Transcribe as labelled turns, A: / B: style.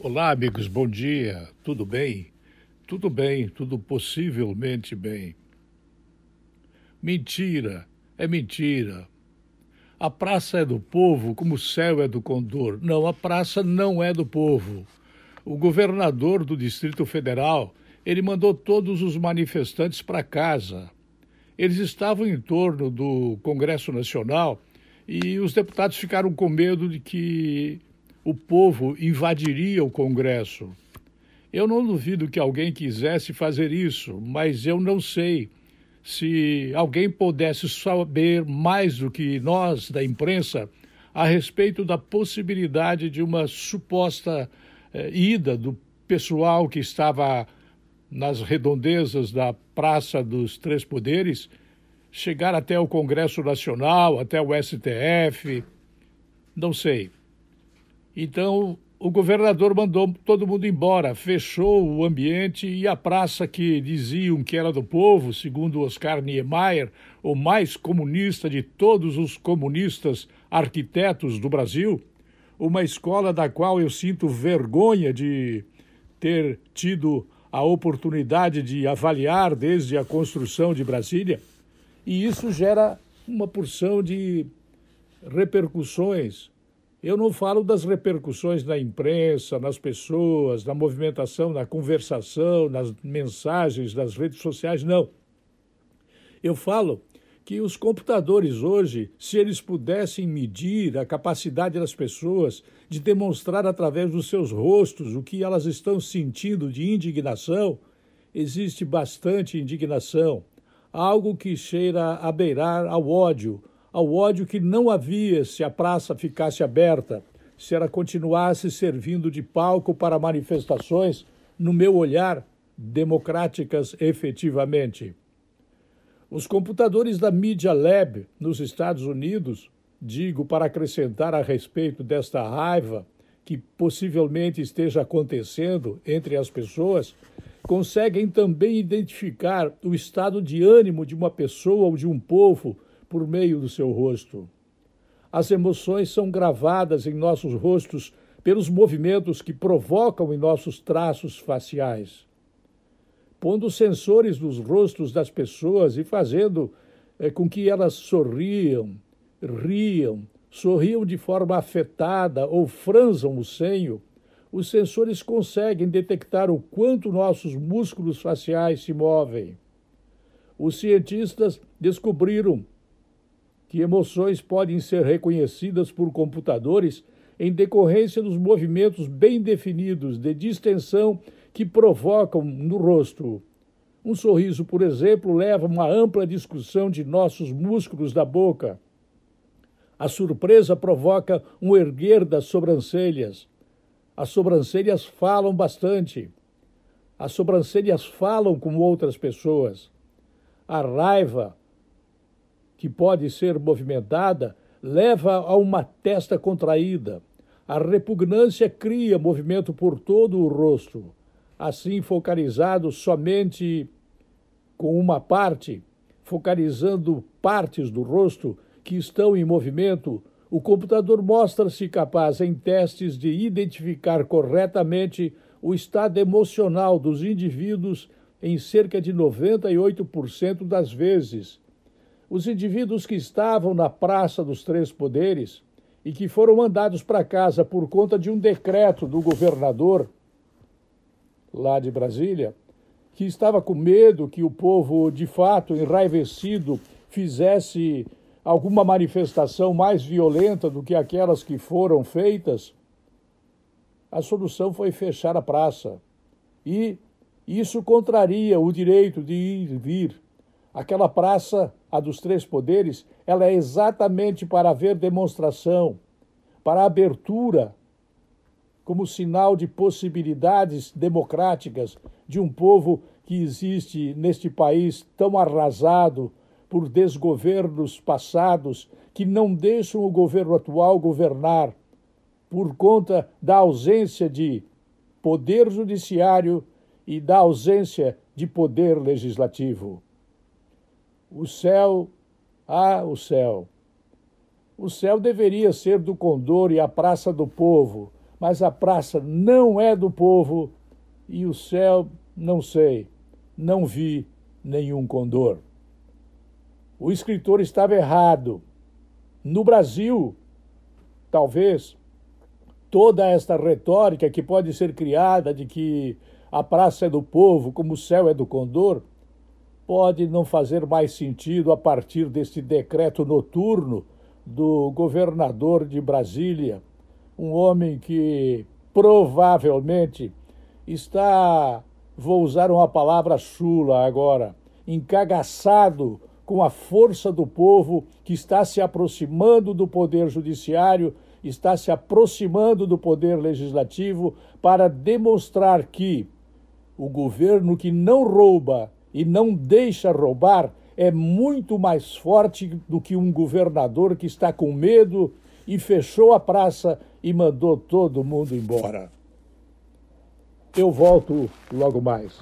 A: Olá, amigos, bom dia. Tudo bem? Tudo bem, tudo possivelmente bem. Mentira, é mentira. A praça é do povo como o céu é do condor. Não, a praça não é do povo. O governador do Distrito Federal, ele mandou todos os manifestantes para casa. Eles estavam em torno do Congresso Nacional e os deputados ficaram com medo de que o povo invadiria o Congresso. Eu não duvido que alguém quisesse fazer isso, mas eu não sei se alguém pudesse saber mais do que nós da imprensa a respeito da possibilidade de uma suposta eh, ida do pessoal que estava nas redondezas da Praça dos Três Poderes chegar até o Congresso Nacional, até o STF. Não sei. Então, o governador mandou todo mundo embora, fechou o ambiente e a praça que diziam que era do povo, segundo Oscar Niemeyer, o mais comunista de todos os comunistas arquitetos do Brasil, uma escola da qual eu sinto vergonha de ter tido a oportunidade de avaliar desde a construção de Brasília, e isso gera uma porção de repercussões eu não falo das repercussões na imprensa, nas pessoas, na movimentação, na conversação, nas mensagens, nas redes sociais, não. Eu falo que os computadores hoje, se eles pudessem medir a capacidade das pessoas de demonstrar através dos seus rostos o que elas estão sentindo de indignação, existe bastante indignação, algo que cheira a beirar ao ódio, ao ódio que não havia se a praça ficasse aberta, se ela continuasse servindo de palco para manifestações, no meu olhar, democráticas efetivamente. Os computadores da Media Lab nos Estados Unidos, digo para acrescentar a respeito desta raiva que possivelmente esteja acontecendo entre as pessoas, conseguem também identificar o estado de ânimo de uma pessoa ou de um povo por meio do seu rosto. As emoções são gravadas em nossos rostos pelos movimentos que provocam em nossos traços faciais. Pondo sensores nos rostos das pessoas e fazendo é, com que elas sorriam, riam, sorriam de forma afetada ou franzam o senho, os sensores conseguem detectar o quanto nossos músculos faciais se movem. Os cientistas descobriram que emoções podem ser reconhecidas por computadores em decorrência dos movimentos bem definidos de distensão que provocam no rosto. Um sorriso, por exemplo, leva a uma ampla discussão de nossos músculos da boca. A surpresa provoca um erguer das sobrancelhas. As sobrancelhas falam bastante. As sobrancelhas falam com outras pessoas. A raiva que pode ser movimentada, leva a uma testa contraída. A repugnância cria movimento por todo o rosto. Assim, focalizado somente com uma parte, focalizando partes do rosto que estão em movimento, o computador mostra-se capaz, em testes, de identificar corretamente o estado emocional dos indivíduos em cerca de 98% das vezes os indivíduos que estavam na Praça dos Três Poderes e que foram mandados para casa por conta de um decreto do governador lá de Brasília, que estava com medo que o povo, de fato, enraivecido, fizesse alguma manifestação mais violenta do que aquelas que foram feitas, a solução foi fechar a praça. E isso contraria o direito de ir e vir. Aquela praça a dos três poderes, ela é exatamente para haver demonstração, para abertura, como sinal de possibilidades democráticas de um povo que existe neste país tão arrasado por desgovernos passados que não deixam o governo atual governar por conta da ausência de poder judiciário e da ausência de poder legislativo. O céu, ah, o céu. O céu deveria ser do Condor e a Praça do Povo, mas a praça não é do povo e o céu, não sei, não vi nenhum condor. O escritor estava errado. No Brasil, talvez toda esta retórica que pode ser criada de que a praça é do povo, como o céu é do condor, pode não fazer mais sentido a partir deste decreto noturno do governador de Brasília, um homem que provavelmente está, vou usar uma palavra chula agora, encagaçado com a força do povo que está se aproximando do poder judiciário, está se aproximando do poder legislativo para demonstrar que o governo que não rouba e não deixa roubar é muito mais forte do que um governador que está com medo e fechou a praça e mandou todo mundo embora. Eu volto logo mais.